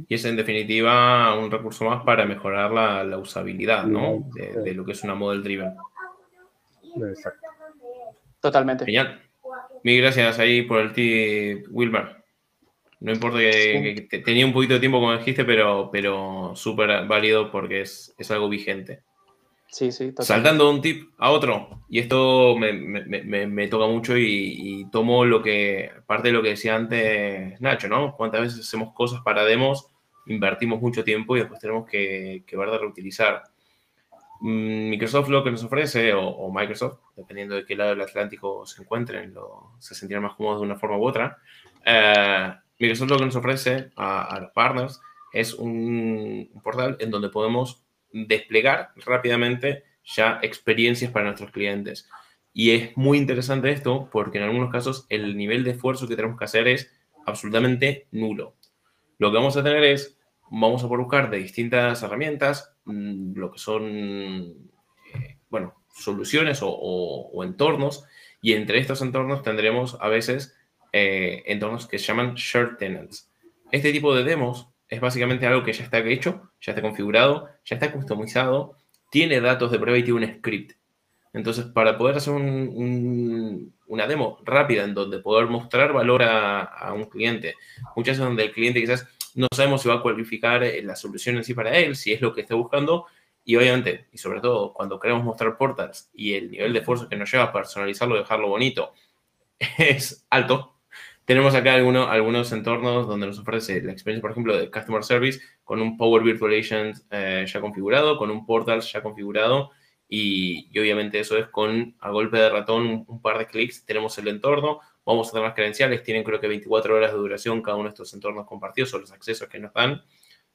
Y es en definitiva un recurso más para mejorar la, la usabilidad, ¿no? De, de, lo que es una model driven. Exacto. Totalmente. Genial. Mil gracias ahí por el tip, Wilmer. No importa que, que, tenía un poquito de tiempo, como dijiste, pero, pero súper válido porque es, es, algo vigente. Sí, sí. Saltando de un tip a otro, y esto me, me, me, me toca mucho y, tomo lo que, parte de lo que decía antes Nacho, ¿no? Cuántas veces hacemos cosas para demos, invertimos mucho tiempo y después tenemos que, que ver de reutilizar. Mm, Microsoft lo que nos ofrece, o, Microsoft, dependiendo de qué lado del Atlántico se encuentren, lo, se sentirán más cómodos de una forma u otra, eh, Microsoft lo que nos ofrece a, a los partners es un, portal en donde podemos desplegar rápidamente ya experiencias para nuestros clientes. Y es muy interesante esto porque en algunos casos el nivel de esfuerzo que tenemos que hacer es absolutamente nulo. Lo que vamos a tener es, vamos a buscar de distintas herramientas, mmm, lo que son, eh, bueno, soluciones o entornos, y entre estos entornos tendremos a veces eh, entornos que se llaman shared tenants. Este tipo de demos es básicamente algo que ya está hecho, ya está configurado, ya está customizado, tiene datos de prueba y tiene un script. Entonces, para poder hacer una demo rápida en donde poder mostrar valor a, un cliente, muchas veces donde el cliente quizás no sabemos si va a cualificar eh, la solución en sí para él, si es lo que está buscando, y obviamente, y sobre todo cuando queremos mostrar portals y el nivel de esfuerzo que nos lleva a personalizarlo, dejarlo bonito, [LAUGHS] es alto. Tenemos acá algunos, algunos entornos donde nos ofrece la experiencia, por ejemplo, de Customer Service con un Power Virtual Agent eh, ya configurado, con un portal ya configurado y, obviamente eso es con a golpe de ratón un, par de clics tenemos el entorno, vamos a tener las credenciales, tienen creo que 24 horas de duración cada uno de estos entornos compartidos o los accesos que nos dan,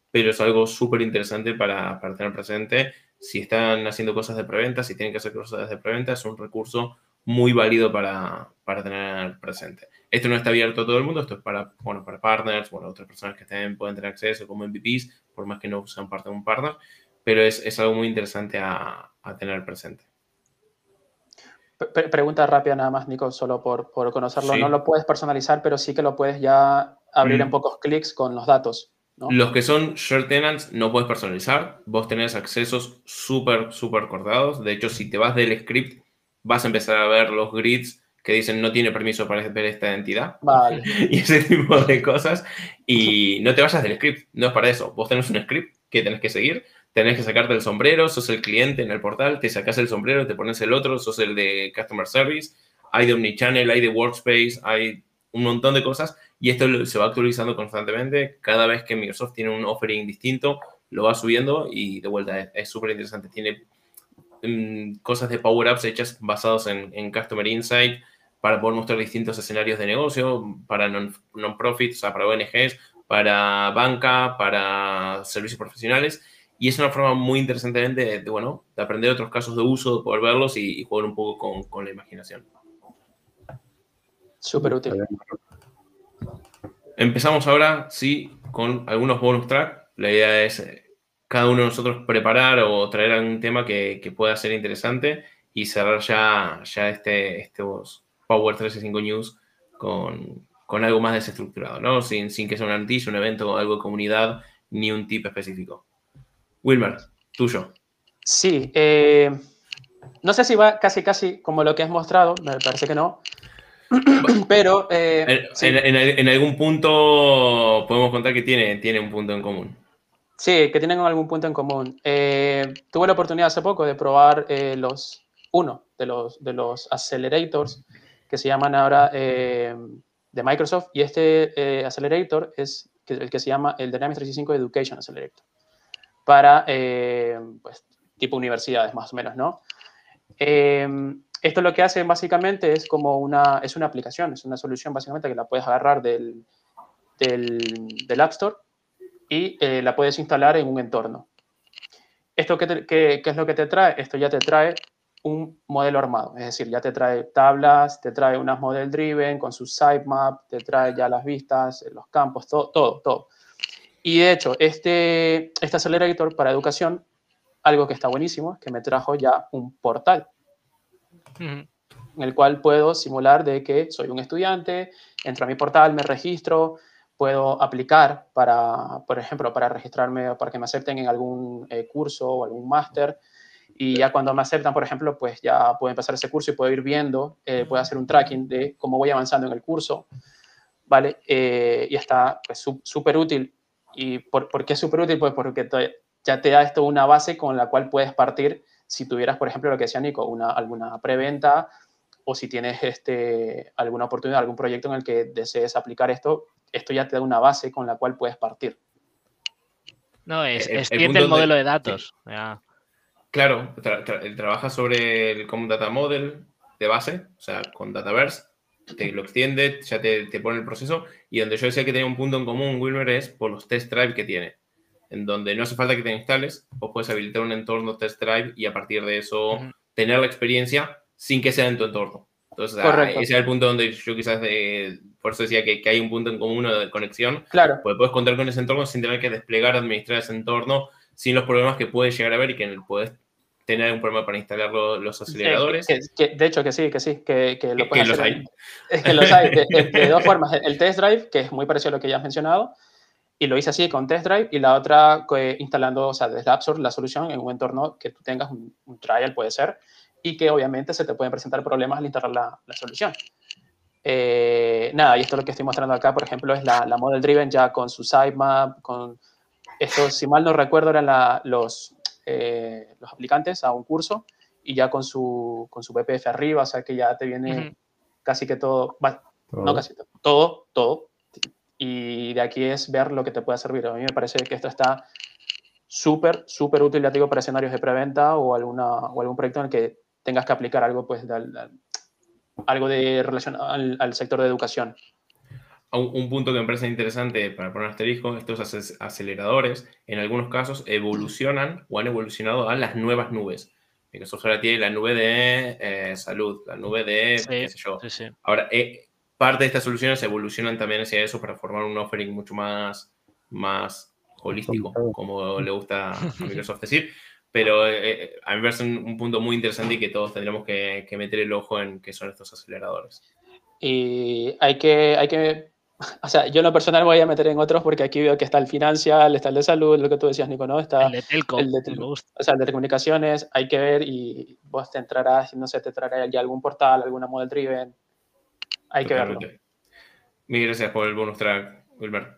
pero es algo súper interesante para, para, tener presente. Si están haciendo cosas de preventa, si tienen que hacer cosas de preventa, es un recurso muy válido para, para, tener presente. Esto no está abierto a todo el mundo, esto es para, bueno, para partners, bueno, otras personas que también pueden tener acceso como MVPs, por más que no sean parte de un partner, pero es, es algo muy interesante a, a tener presente. pregunta rápida nada más, Nico, solo por, por conocerlo. No lo puedes personalizar, pero sí que lo puedes ya abrir en mm. pocos clics con los datos. Los que son share tenants no puedes personalizar. Vos tenés accesos súper, súper cortados. De hecho, si te vas del script, vas a empezar a ver los grids que dicen no tiene permiso para ver esta entidad. Vale. [LAUGHS] y ese tipo de cosas. Y no te vayas del script. No es para eso. Vos tenés un script que tenés que seguir tenés que sacarte el sombrero, sos el cliente en el portal, te sacas el sombrero, te pones el otro, sos el de Customer Service, hay de Omnichannel, hay de Workspace, hay un montón de cosas y esto se va actualizando constantemente. Cada vez que Microsoft tiene un offering distinto, lo va subiendo y de vuelta es súper interesante. Tiene cosas de Power Apps hechas basados en, Customer Insight para poder mostrar distintos escenarios de negocio, para non-profit, o sea, para ONGs, para banca, para servicios profesionales y es una forma muy interesante de, bueno, de aprender otros casos de uso, de poder verlos y, jugar un poco con, con la imaginación. Súper útil. Empezamos ahora, sí, con algunos bonus track. La idea es eh, cada uno de nosotros preparar o traer algún tema que, que pueda ser interesante y cerrar ya, ya este, estos Power 365 News con, con algo más desestructurado, ¿no? Sin, sin que sea una noticia, un evento, algo de comunidad, ni un tip específico. Wilmer, tuyo. Sí, eh, no sé si va casi casi como lo que has mostrado, me parece que no. [CLEARS THROAT] Pero. Eh, en, algún punto podemos contar que tiene, tiene un punto en común. Sí, que tienen algún punto en común. Eh, tuve la oportunidad hace poco de probar los. Uno de los, de los accelerators que se llaman ahora de Microsoft. Y este accelerator es el que se llama el Dynamics 365 Education Accelerator para, eh, pues, tipo universidades más o menos, ¿no? Eh, esto lo que hace básicamente es como una, es una aplicación, es una solución básicamente que la puedes agarrar del, del, App Store y eh, la puedes instalar en un entorno. ¿Esto qué, qué, es lo que te trae? Esto ya te trae un modelo armado, es decir, ya te trae tablas, te trae unas model driven con su sitemap, te trae ya las vistas, los campos, todo, todo, todo. Y de hecho, este, este Accelerator para educación, algo que está buenísimo, es que me trajo ya un portal en el cual puedo simular de que soy un estudiante, entro a mi portal, me registro, puedo aplicar para, por ejemplo, para registrarme, para que me acepten en algún eh, curso o algún máster. Y ya cuando me aceptan, por ejemplo, pues ya puedo empezar ese curso y puedo ir viendo, eh, puedo hacer un tracking de cómo voy avanzando en el curso, ¿vale? Eh, y está pues, súper útil ¿Y por, qué es súper útil? Pues porque ya te da esto una base con la cual puedes partir si tuvieras, por ejemplo, lo que decía Nico, una, alguna preventa o si tienes este, alguna oportunidad, algún proyecto en el que desees aplicar esto, esto ya te da una base con la cual puedes partir. No, es, el, el modelo de, datos. Claro, trabaja sobre el Common Data Model de base, o sea, con Dataverse, te lo extiende, ya te, te, pone el proceso. Y donde yo decía que tenía un punto en común, Wilmer, es por los test drive que tiene. En donde no hace falta que te instales, vos puedes habilitar un entorno test drive y a partir de eso tener la experiencia sin que sea en tu entorno. Entonces, ah, ese es el punto donde yo quizás, de, por eso decía que, que, hay un punto en común de conexión. Claro. Porque puedes contar con ese entorno sin tener que desplegar, administrar ese entorno, sin los problemas que puedes llegar a ver y que puedes tener un problema para instalar los, aceleradores. de hecho, que sí, que sí, que, que lo que los hay. Es que los hay, de, [LAUGHS] dos formas. El test drive, que es muy parecido a lo que ya has mencionado, y lo hice así con test drive, y la otra instalando, o sea, desde App la solución en un entorno que tú tengas un, trial, puede ser, y que obviamente se te pueden presentar problemas al instalar la, la solución. Eh, nada, y esto lo que estoy mostrando acá, por ejemplo, es la, la Model Driven ya con su sitemap, con esto, si mal no recuerdo, eran los, eh, los aplicantes a un curso y ya con su, con su PPF arriba, o sea que ya te viene casi que todo, no casi todo, todo, todo. Y de aquí es ver lo que te puede servir. A mí me parece que esto está súper, súper útil, ya digo, para escenarios de preventa o, alguna, o algún proyecto en el que tengas que aplicar algo, pues, algo de relación al, al sector de educación un, punto que me parece interesante para poner asterisco, estos aceleradores en algunos casos evolucionan o han evolucionado a las nuevas nubes. Microsoft ahora tiene la nube de eh, salud, la nube de qué sé yo. Ahora, eh, parte de estas soluciones evolucionan también hacia eso para formar un offering mucho más, más holístico, como le gusta a Microsoft decir. Pero eh, a mí me parece un, punto muy interesante y que todos tendremos que, que meter el ojo en qué son estos aceleradores. Y hay que, hay que o sea, yo en lo personal voy a meter en otros porque aquí veo que está el financial, está el de salud, lo que tú decías, Nico, ¿no? Está el de telco. El de, o sea, el de telecomunicaciones, hay que ver y vos te entrarás, no sé, te traerá ya algún portal, alguna model driven. Hay que verlo. Mil gracias por el bonus track, Wilmer.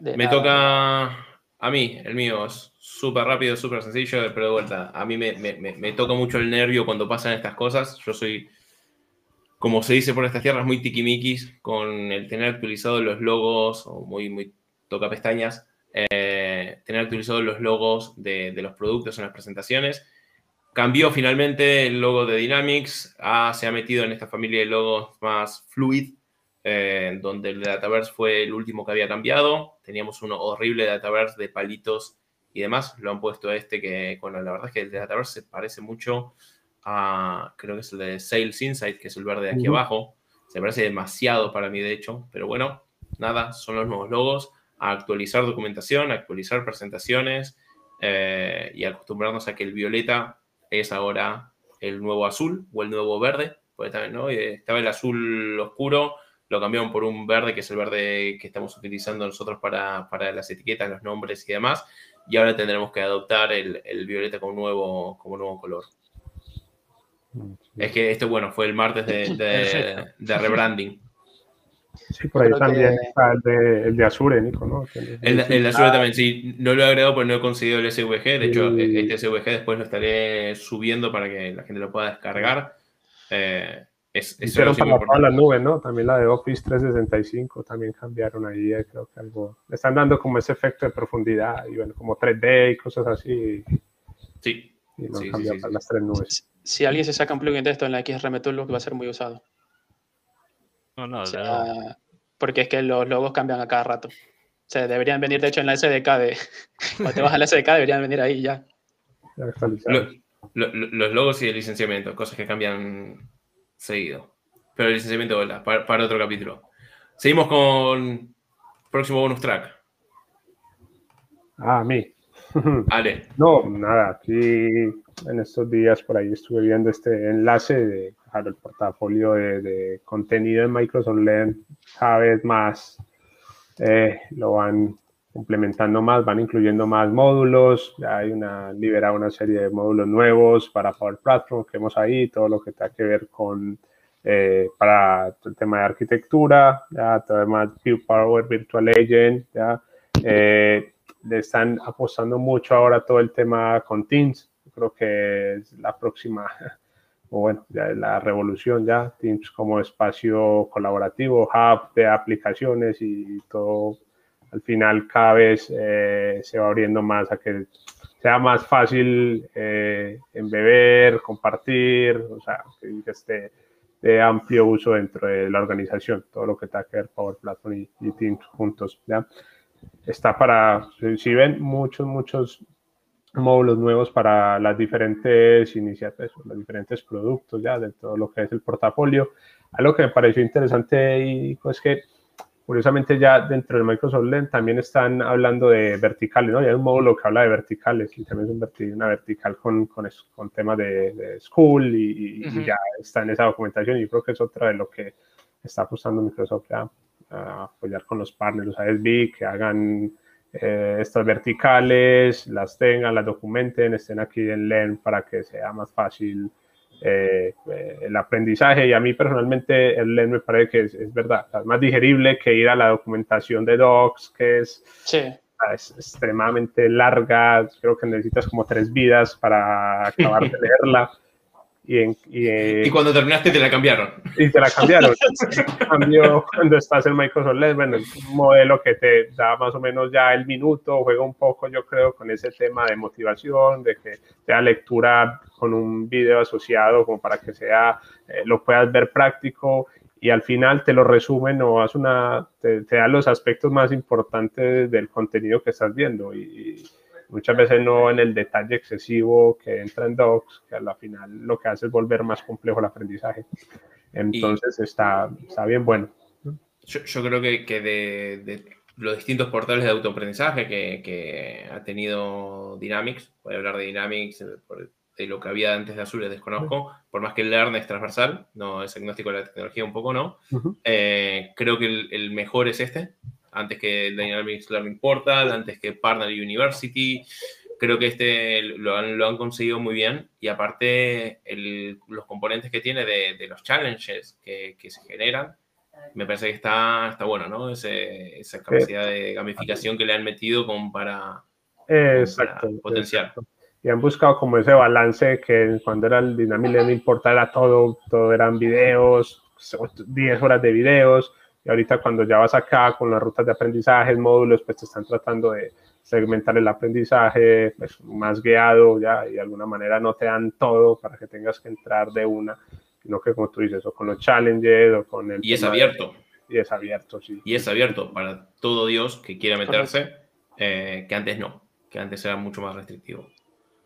me toca a mí, el mío es súper rápido, súper sencillo, pero de vuelta, a mí me, me, me toca mucho el nervio cuando pasan estas cosas. Yo soy como se dice por estas tierras, muy tiquimiquis, con el tener actualizados los logos, o muy, muy toca pestañas, eh, tener actualizados los logos de, los productos en las presentaciones. Cambió finalmente el logo de Dynamics, se ha metido en esta familia de logos más fluid, eh, donde el Dataverse fue el último que había cambiado. Teníamos uno horrible Dataverse de palitos y demás. Lo han puesto a este que, bueno, la verdad es que el de Dataverse se parece mucho creo que es el de Sales Insight, que es el verde de aquí abajo. Se parece demasiado para mí, de hecho, pero bueno, nada, son los nuevos logos. A actualizar documentación, a actualizar presentaciones eh, y acostumbrarnos a que el violeta es ahora el nuevo azul o el nuevo verde. Porque también, ¿no? Estaba el azul oscuro, lo cambiaron por un verde, que es el verde que estamos utilizando nosotros para, para las etiquetas, los nombres y demás. Y ahora tendremos que adoptar el, el violeta como nuevo, como nuevo color. Es que esto, bueno, fue el martes de, de, rebranding. Sí, por ahí también está el de, el de, Azure, Nico, ¿no? El, de Azure también, sí. No lo he agregado porque no he conseguido el SVG. De hecho, este SVG después lo estaré subiendo para que la gente lo pueda descargar. Eh, es, Hicieron para todas las nubes, ¿no? También la de Office 365 también cambiaron ahí, eh, creo que algo. están dando como ese efecto de profundidad y bueno, como 3D y cosas así. Sí. Y no sí, para las tres nubes si alguien se saca un plugin de esto en la XRM Tool, va a ser muy usado. No, no, Porque es que los logos cambian a cada rato. O sea, deberían venir, de hecho, en la SDK de. [LAUGHS] Cuando te vas a la SDK, deberían venir ahí ya. los logos y el licenciamiento, cosas que cambian seguido. Pero el licenciamiento, para, para otro capítulo. Seguimos con próximo bonus track. Ah, a mí. [LAUGHS] Ale. No, nada, aquí en estos días por ahí estuve viendo este enlace de el portafolio de, contenido en Microsoft Learn cada vez más eh, lo van implementando más, van incluyendo más módulos, ya hay una, liberado una serie de módulos nuevos para Power Platform que vemos ahí, todo lo que tenga que ver con eh, para el tema de arquitectura, ya tema Power Virtual Agent, ya eh, le están apostando mucho ahora todo el tema con Teams. creo que es la próxima, [LAUGHS] o bueno, ya es la revolución ya, Teams como espacio colaborativo, hub de aplicaciones y todo. Al final cada vez eh, se va abriendo más a que sea más fácil eh, embeber, compartir, o sea, que esté de amplio uso dentro de la organización, todo lo que tenga que ver Power Platform y, y Teams juntos, ¿ya? está para, si ven muchos, muchos módulos nuevos para las diferentes iniciativas, los diferentes productos ya de todo lo que es el portafolio. Algo que me pareció interesante y pues que curiosamente ya dentro de Microsoft Lens también están hablando de verticales, ¿no? hay un módulo que habla de verticales y también es una vertical con, con, con temas de, school y, ya está en esa documentación y creo que es otra de lo que está apostando Microsoft ya apoyar con los partners, los ASB, que hagan eh, estas verticales, las tengan, las documenten, estén aquí en LEN para que sea más fácil eh, el aprendizaje y a mí personalmente el LED me parece que es, verdad, es más digerible que ir a la documentación de docs, que es, es extremadamente larga, creo que necesitas como tres vidas para acabar de [LAUGHS] leerla. Y, y, cuando terminaste te la cambiaron. Y te la cambiaron. [LAUGHS] cambio, cuando estás en Microsoft LED, bueno, un modelo que te da más o menos ya el minuto, juega un poco, yo creo, con ese tema de motivación, de que sea lectura con un video asociado, como para que sea, eh, lo puedas ver práctico y al final te lo resumen o hace una, te, da los aspectos más importantes del contenido que estás viendo. y muchas veces no en el detalle excesivo que entra en Docs, que a la final lo que hace es volver más complejo el aprendizaje. Entonces está, está bien bueno. Yo, yo creo que, que de, de, los distintos portales de autoaprendizaje que, que, ha tenido Dynamics, voy a hablar de Dynamics, de lo que había antes de Azure, desconozco, por más que el Learn es transversal, no es agnóstico de la tecnología un poco, ¿no? eh, creo que el, el mejor es este, antes que Dynamics Learning Portal, antes que Partner University. Creo que este lo han, lo han conseguido muy bien y aparte el, los componentes que tiene de, de los challenges que, que, se generan, me parece que está, está bueno, ¿no? Ese, esa capacidad de gamificación que le han metido como para, exacto, para potenciar. Exacto. Y han buscado como ese balance que cuando era el Dynamics Learning Portal todo, todo eran videos, 10 horas de videos, y ahorita cuando ya vas acá con las rutas de aprendizaje, módulos, pues te están tratando de segmentar el aprendizaje pues, más guiado ya y de alguna manera no te dan todo para que tengas que entrar de una, sino que como tú dices, o con los challenges o con el... Y es abierto. De, y es abierto, sí. Y es abierto para todo Dios que quiera meterse, eh, que antes no, que antes era mucho más restrictivo.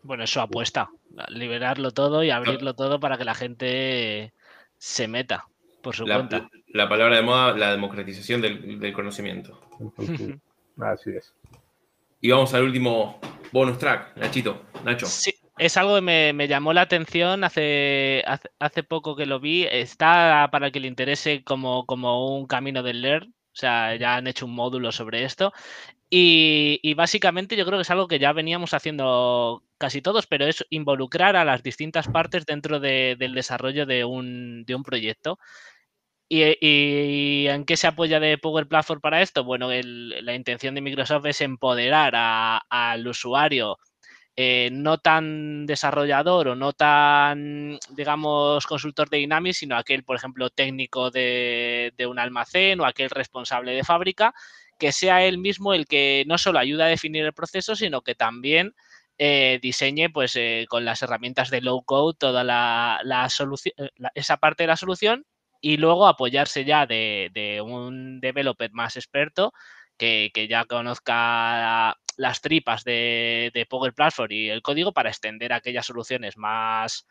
Bueno, eso apuesta, liberarlo todo y abrirlo todo para que la gente se meta por su la, cuenta. La palabra de moda, la democratización del, del conocimiento. [LAUGHS] Así es. Y vamos al último bonus track, Nachito, Nacho. Sí, es algo que me, me llamó la atención hace, hace, hace, poco que lo vi. Está para que le interese como, como un camino del learn. O sea, ya han hecho un módulo sobre esto. Y, y, básicamente yo creo que es algo que ya veníamos haciendo casi todos, pero es involucrar a las distintas partes dentro de, del desarrollo de un, de un proyecto. ¿Y, ¿Y, en qué se apoya de Power Platform para esto? Bueno, la intención de Microsoft es empoderar al usuario eh, no tan desarrollador o no tan, digamos, consultor de Dynamics, sino aquel, por ejemplo, técnico de, un almacén o aquel responsable de fábrica, que sea él mismo el que no solo ayuda a definir el proceso, sino que también eh, diseñe pues eh, con las herramientas de low code toda la, solución, la, esa parte de la solución y luego apoyarse ya de, de un developer más experto que, que, ya conozca las tripas de, de, Power Platform y el código para extender aquellas soluciones más,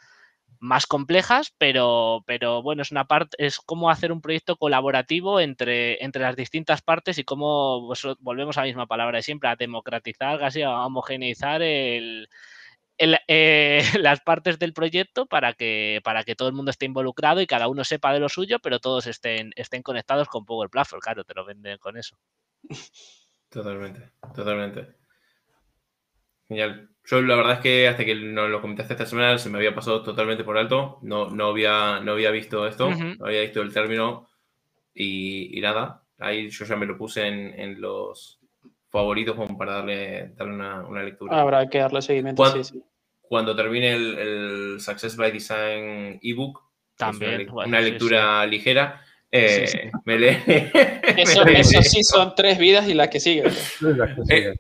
más complejas, pero, pero bueno, es una parte, es cómo hacer un proyecto colaborativo entre, entre las distintas partes y cómo pues, volvemos a la misma palabra de siempre, a democratizar, casi a homogeneizar el, el, eh, [LAUGHS] las partes del proyecto para que, para que todo el mundo esté involucrado y cada uno sepa de lo suyo, pero todos estén, estén conectados con Power Platform. Claro, te lo venden con eso. [LAUGHS] Totalmente, totalmente. Genial. Yo la verdad es que hasta que nos lo comentaste esta semana se me había pasado totalmente por alto. No, no, había, no había visto esto, uh -huh. no había visto el término y, y, nada. Ahí yo ya me lo puse en, en los, favoritos como para darle, darle una, una, lectura. Habrá que darle seguimiento, cuando, sí, sí. Cuando termine el, el, Success by Design ebook, también una, bueno, una, lectura sí, sí. ligera, eh, sí, me lee. [LAUGHS] Eso, me eso, sí son tres vidas y la que sigue. Eh,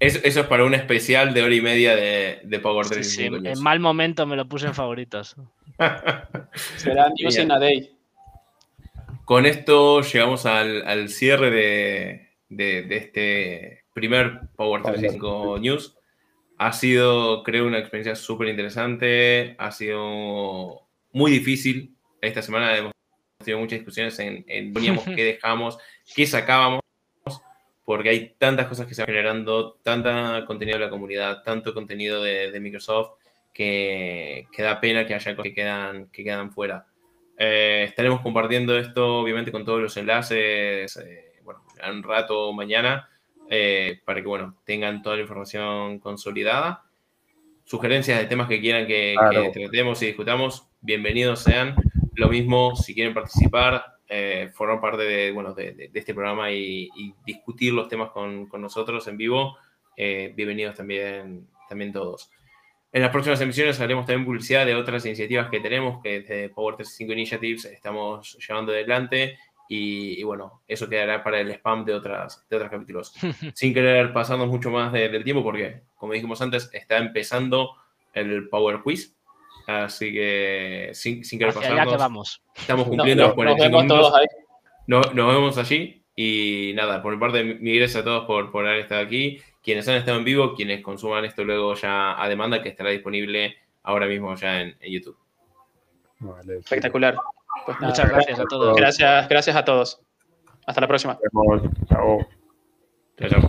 eso, eso, es para un especial de hora y media de, de Power en mal momento me lo puse en favoritos. [LAUGHS] Será News in a Day. Con esto llegamos al, al cierre de, de, de este primer Power 365 News. Ha sido, creo, una experiencia súper interesante. Ha sido muy difícil. Esta semana hemos tenido muchas discusiones en, en [LAUGHS] poníamos qué dejamos, qué sacábamos, porque hay tantas cosas que se van generando, tanta contenido de la comunidad, tanto contenido de, de Microsoft, que, que, da pena que haya cosas que quedan, que quedan fuera. Eh, estaremos compartiendo esto, obviamente, con todos los enlaces. Eh, un rato mañana, eh, para que, bueno, tengan toda la información consolidada. Sugerencias de temas que quieran que, claro. que tratemos y discutamos, bienvenidos sean. Lo mismo, si quieren participar, eh, formar parte de, bueno, de, este programa y, discutir los temas con, con nosotros en vivo, eh, bienvenidos también, también todos. En las próximas emisiones haremos también publicidad de otras iniciativas que tenemos, que desde Power 35 Initiatives estamos llevando adelante. Y, bueno, eso quedará para el spam de, otras, de otros capítulos. [LAUGHS] Sin querer pasarnos mucho más del tiempo, porque, como dijimos antes, está empezando el Power Quiz. Así que, sin, sin querer pasarnos, vamos. estamos cumpliendo los 45 minutos. Nos, nos vemos allí. Y nada, por mi parte, mi gracias a todos por, por haber estado aquí quienes han estado en vivo, quienes consuman esto luego ya a demanda, que estará disponible ahora mismo ya en, YouTube. Espectacular. Pues Muchas gracias a todos. Gracias, gracias a todos. Hasta la próxima. Chao. Chao.